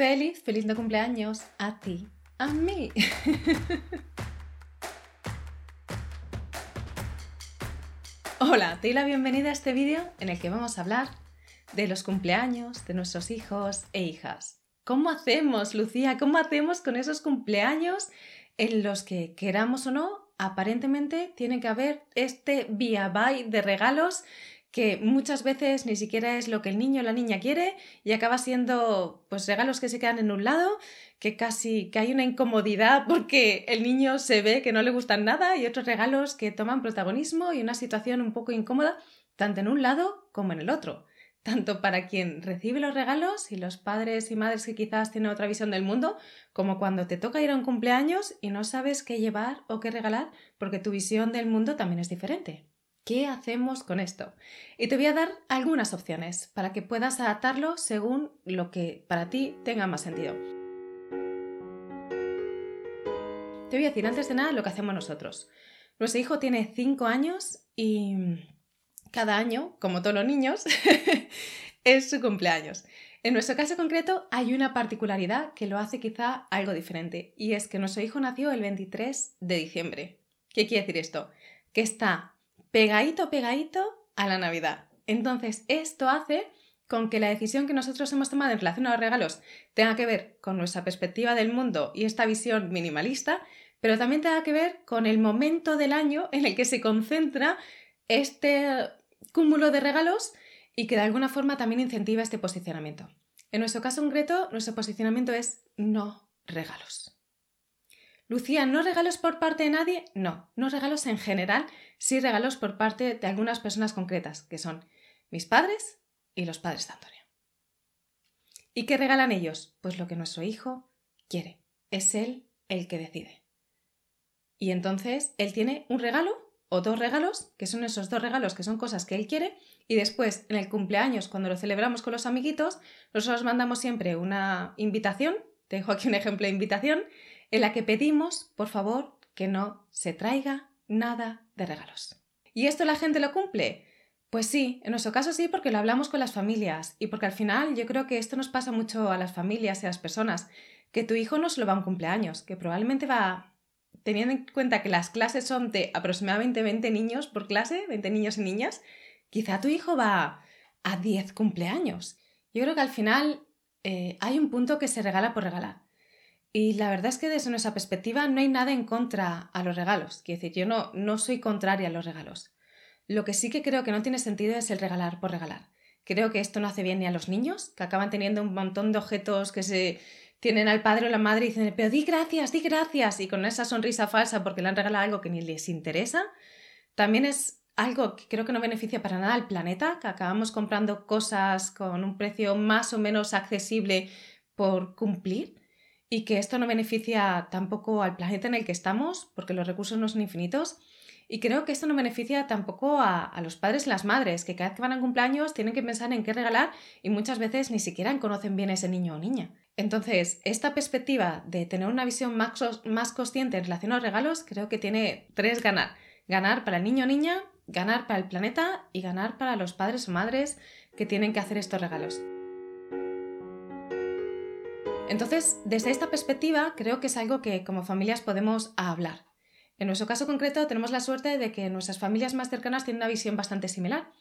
Feliz, feliz de cumpleaños a ti, a mí. Hola, te doy la bienvenida a este vídeo en el que vamos a hablar de los cumpleaños de nuestros hijos e hijas. ¿Cómo hacemos, Lucía? ¿Cómo hacemos con esos cumpleaños en los que, queramos o no, aparentemente tiene que haber este by de regalos que muchas veces ni siquiera es lo que el niño o la niña quiere y acaba siendo pues regalos que se quedan en un lado, que casi que hay una incomodidad porque el niño se ve que no le gustan nada y otros regalos que toman protagonismo y una situación un poco incómoda tanto en un lado como en el otro, tanto para quien recibe los regalos y los padres y madres que quizás tienen otra visión del mundo, como cuando te toca ir a un cumpleaños y no sabes qué llevar o qué regalar porque tu visión del mundo también es diferente. ¿Qué hacemos con esto? Y te voy a dar algunas opciones para que puedas adaptarlo según lo que para ti tenga más sentido. Te voy a decir antes de nada lo que hacemos nosotros. Nuestro hijo tiene 5 años y cada año, como todos los niños, es su cumpleaños. En nuestro caso concreto hay una particularidad que lo hace quizá algo diferente y es que nuestro hijo nació el 23 de diciembre. ¿Qué quiere decir esto? Que está pegadito, pegadito a la Navidad. Entonces, esto hace con que la decisión que nosotros hemos tomado en relación a los regalos tenga que ver con nuestra perspectiva del mundo y esta visión minimalista, pero también tenga que ver con el momento del año en el que se concentra este cúmulo de regalos y que de alguna forma también incentiva este posicionamiento. En nuestro caso concreto, nuestro posicionamiento es no regalos. Lucía, ¿no regalos por parte de nadie? No, no regalos en general, sí regalos por parte de algunas personas concretas, que son mis padres y los padres de Antonio. ¿Y qué regalan ellos? Pues lo que nuestro hijo quiere. Es él el que decide. Y entonces él tiene un regalo o dos regalos, que son esos dos regalos que son cosas que él quiere, y después en el cumpleaños, cuando lo celebramos con los amiguitos, nosotros mandamos siempre una invitación, te dejo aquí un ejemplo de invitación, en la que pedimos, por favor, que no se traiga nada de regalos. ¿Y esto la gente lo cumple? Pues sí, en nuestro caso sí, porque lo hablamos con las familias y porque al final yo creo que esto nos pasa mucho a las familias y a las personas, que tu hijo no solo va a un cumpleaños, que probablemente va, teniendo en cuenta que las clases son de aproximadamente 20 niños por clase, 20 niños y niñas, quizá tu hijo va a 10 cumpleaños. Yo creo que al final eh, hay un punto que se regala por regalar. Y la verdad es que desde nuestra perspectiva no hay nada en contra a los regalos. Quiero decir, yo no, no soy contraria a los regalos. Lo que sí que creo que no tiene sentido es el regalar por regalar. Creo que esto no hace bien ni a los niños, que acaban teniendo un montón de objetos que se tienen al padre o la madre y dicen, pero di gracias, di gracias, y con esa sonrisa falsa porque le han regalado algo que ni les interesa. También es algo que creo que no beneficia para nada al planeta, que acabamos comprando cosas con un precio más o menos accesible por cumplir y que esto no beneficia tampoco al planeta en el que estamos, porque los recursos no son infinitos. Y creo que esto no beneficia tampoco a, los padres y las madres, que cada vez que van a cumpleaños tienen que pensar en qué regalar y muchas veces ni siquiera conocen bien a ese niño o niña. Entonces, esta perspectiva de tener una visión más, más consciente en relación a los regalos, creo que tiene tres ganar. Ganar para el niño o niña, ganar para el planeta y ganar para los padres o madres que tienen que hacer estos regalos. Entonces, desde esta perspectiva, creo que es algo que como familias podemos hablar. En nuestro caso concreto, tenemos la suerte de que nuestras familias más cercanas tienen una visión bastante similar.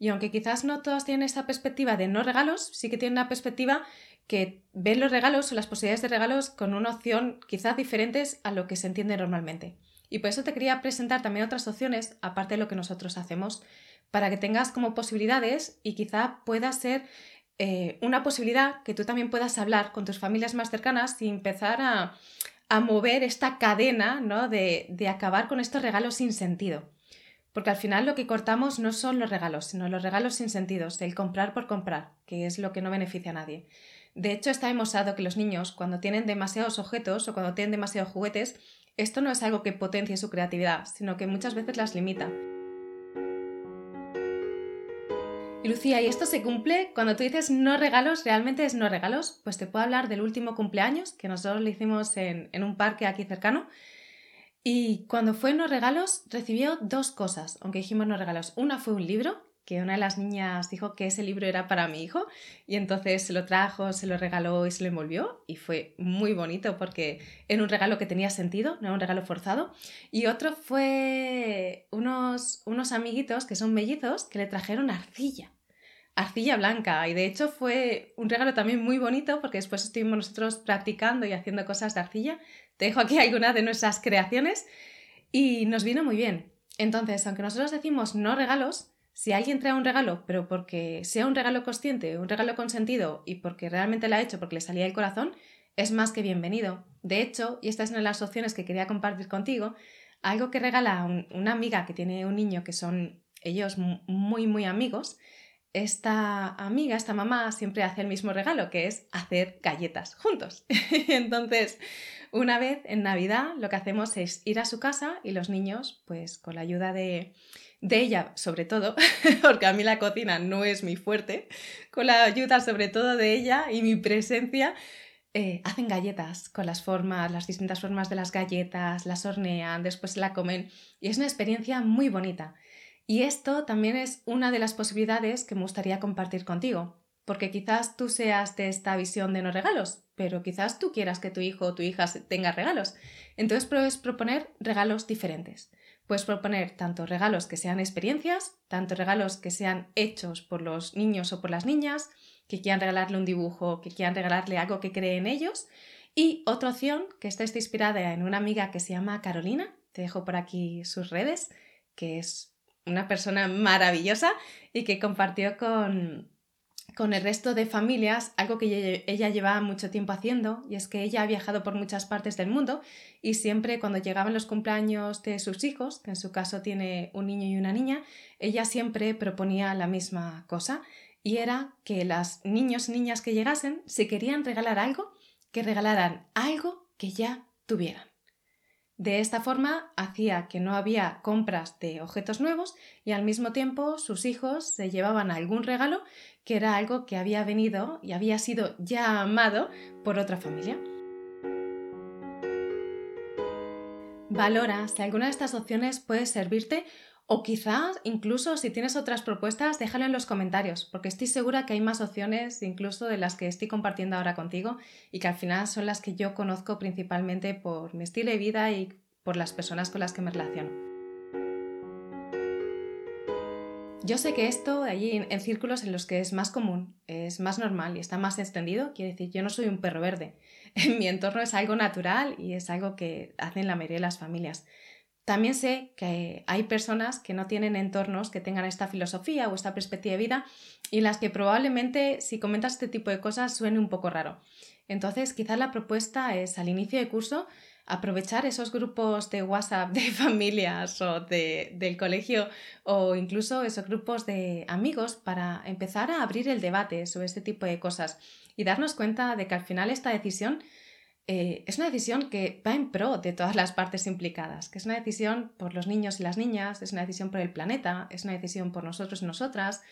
Y aunque quizás no todas tienen esta perspectiva de no regalos, sí que tienen una perspectiva que ven los regalos o las posibilidades de regalos con una opción quizás diferentes a lo que se entiende normalmente. Y por eso te quería presentar también otras opciones, aparte de lo que nosotros hacemos, para que tengas como posibilidades y quizá pueda ser eh, una posibilidad que tú también puedas hablar con tus familias más cercanas y empezar a, mover esta cadena ¿no? de, de acabar con estos regalos sin sentido. Porque al final lo que cortamos no son los regalos, sino los regalos sin sentido, el comprar por comprar, que es lo que no beneficia a nadie. De hecho, está demostrado que los niños, cuando tienen demasiados objetos o cuando tienen demasiados juguetes, esto no es algo que potencie su creatividad, sino que muchas veces las limita. Y Lucía, ¿y esto se cumple? Cuando tú dices no regalos, ¿realmente es no regalos? Pues te puedo hablar del último cumpleaños que nosotros le hicimos en, un parque aquí cercano. Y cuando fue no regalos, recibió dos cosas, aunque dijimos no regalos. Una fue un libro, que una de las niñas dijo que ese libro era para mi hijo y entonces se lo trajo, se lo regaló y se lo envolvió y fue muy bonito porque era un regalo que tenía sentido, no era un regalo forzado. Y otro fue unos, unos amiguitos que son mellizos que le trajeron arcilla arcilla blanca y de hecho fue un regalo también muy bonito porque después estuvimos nosotros practicando y haciendo cosas de arcilla. Te dejo aquí algunas de nuestras creaciones y nos vino muy bien. Entonces, aunque nosotros decimos no regalos, si alguien trae un regalo, pero porque sea un regalo consciente, un regalo consentido y porque realmente lo ha hecho porque le salía del corazón, es más que bienvenido. De hecho, y esta es una de las opciones que quería compartir contigo, algo que regala una amiga que tiene un niño que son ellos muy, muy amigos, esta amiga, esta mamá, siempre hace el mismo regalo, que es hacer galletas juntos. Entonces, una vez en Navidad lo que hacemos es ir a su casa y los niños, pues con la ayuda de, de ella sobre todo, porque a mí la cocina no es mi fuerte, con la ayuda sobre todo de ella y mi presencia, eh, hacen galletas con las formas, las distintas formas de las galletas, las hornean, después la comen y es una experiencia muy bonita. Y esto también es una de las posibilidades que me gustaría compartir contigo, porque quizás tú seas de esta visión de no regalos, pero quizás tú quieras que tu hijo o tu hija tenga regalos. Entonces puedes proponer regalos diferentes. Puedes proponer tanto regalos que sean experiencias, tanto regalos que sean hechos por los niños o por las niñas, que quieran regalarle un dibujo, que quieran regalarle algo que creen ellos. Y otra opción, que está inspirada en una amiga que se llama Carolina, te dejo por aquí sus redes, que es una persona maravillosa y que compartió con, con el resto de familias algo que ella llevaba mucho tiempo haciendo y es que ella ha viajado por muchas partes del mundo y siempre cuando llegaban los cumpleaños de sus hijos, que en su caso tiene un niño y una niña, ella siempre proponía la misma cosa y era que las niños y niñas que llegasen, si querían regalar algo, que regalaran algo que ya tuvieran. De esta forma hacía que no había compras de objetos nuevos y al mismo tiempo sus hijos se llevaban algún regalo que era algo que había venido y había sido ya amado por otra familia. Valora si alguna de estas opciones puede servirte o quizás incluso si tienes otras propuestas, déjalo en los comentarios, porque estoy segura que hay más opciones incluso de las que estoy compartiendo ahora contigo y que al final son las que yo conozco principalmente por mi estilo de vida y por las personas con las que me relaciono. Yo sé que esto allí en, círculos en los que es más común, es más normal y está más extendido, quiere decir, yo no soy un perro verde. En mi entorno es algo natural y es algo que hacen la mayoría de las familias. También sé que hay personas que no tienen entornos que tengan esta filosofía o esta perspectiva de vida y las que probablemente si comentas este tipo de cosas suene un poco raro. Entonces, quizás la propuesta es al inicio de curso aprovechar esos grupos de WhatsApp de familias o de, del colegio o incluso esos grupos de amigos para empezar a abrir el debate sobre este tipo de cosas y darnos cuenta de que al final esta decisión eh, es una decisión que va en pro de todas las partes implicadas, que es una decisión por los niños y las niñas, es una decisión por el planeta, es una decisión por nosotros y nosotras,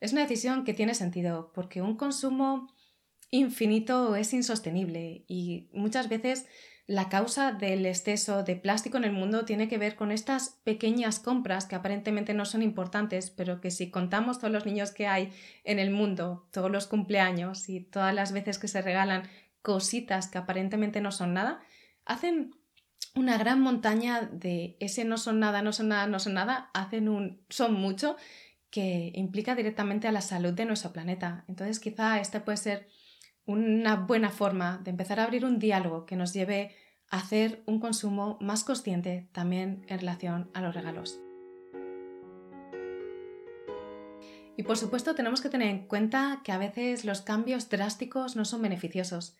es una decisión que tiene sentido, porque un consumo infinito es insostenible y muchas veces la causa del exceso de plástico en el mundo tiene que ver con estas pequeñas compras que aparentemente no son importantes, pero que si contamos todos los niños que hay en el mundo, todos los cumpleaños y todas las veces que se regalan cositas que aparentemente no son nada, hacen una gran montaña de ese no son nada, no son nada, no son nada, hacen un son mucho que implica directamente a la salud de nuestro planeta. Entonces quizá esta puede ser una buena forma de empezar a abrir un diálogo que nos lleve a hacer un consumo más consciente también en relación a los regalos. Y por supuesto tenemos que tener en cuenta que a veces los cambios drásticos no son beneficiosos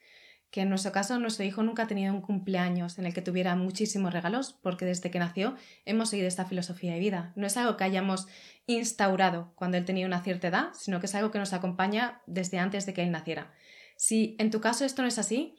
que en nuestro caso nuestro hijo nunca ha tenido un cumpleaños en el que tuviera muchísimos regalos, porque desde que nació hemos seguido esta filosofía de vida. No es algo que hayamos instaurado cuando él tenía una cierta edad, sino que es algo que nos acompaña desde antes de que él naciera. Si en tu caso esto no es así,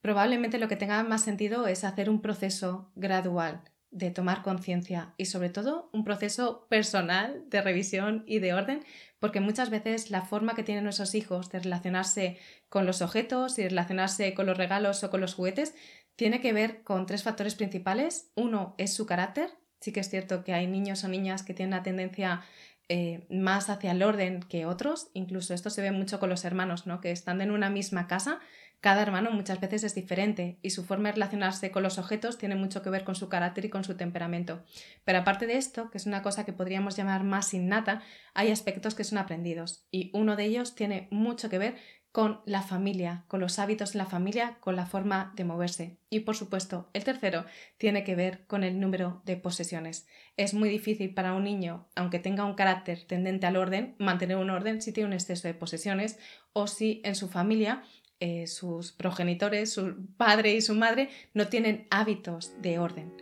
probablemente lo que tenga más sentido es hacer un proceso gradual de tomar conciencia y sobre todo un proceso personal de revisión y de orden, porque muchas veces la forma que tienen nuestros hijos de relacionarse con los objetos y relacionarse con los regalos o con los juguetes tiene que ver con tres factores principales. Uno es su carácter. Sí que es cierto que hay niños o niñas que tienen la tendencia eh, más hacia el orden que otros. Incluso esto se ve mucho con los hermanos, ¿no? Que estando en una misma casa, cada hermano muchas veces es diferente y su forma de relacionarse con los objetos tiene mucho que ver con su carácter y con su temperamento. Pero aparte de esto, que es una cosa que podríamos llamar más innata, hay aspectos que son aprendidos y uno de ellos tiene mucho que ver con la familia, con los hábitos de la familia, con la forma de moverse. Y por supuesto, el tercero tiene que ver con el número de posesiones. Es muy difícil para un niño, aunque tenga un carácter tendente al orden, mantener un orden si tiene un exceso de posesiones o si en su familia eh, sus progenitores, su padre y su madre, no tienen hábitos de orden.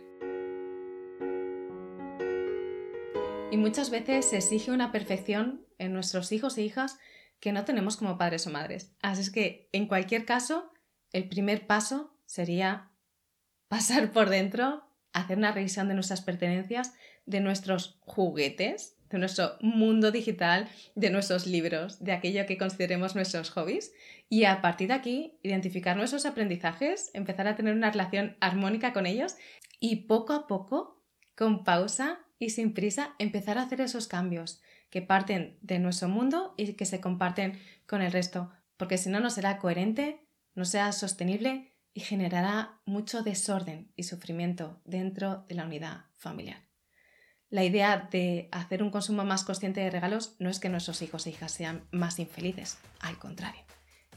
Y muchas veces se exige una perfección en nuestros hijos e hijas que no tenemos como padres o madres. Así es que, en cualquier caso, el primer paso sería pasar por dentro, hacer una revisión de nuestras pertenencias, de nuestros juguetes, de nuestro mundo digital, de nuestros libros, de aquello que consideremos nuestros hobbies y a partir de aquí identificar nuestros aprendizajes, empezar a tener una relación armónica con ellos y poco a poco, con pausa y sin prisa, empezar a hacer esos cambios que parten de nuestro mundo y que se comparten con el resto, porque si no, no será coherente, no será sostenible y generará mucho desorden y sufrimiento dentro de la unidad familiar. La idea de hacer un consumo más consciente de regalos no es que nuestros hijos e hijas sean más infelices, al contrario,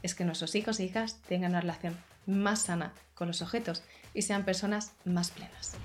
es que nuestros hijos e hijas tengan una relación más sana con los objetos y sean personas más plenas.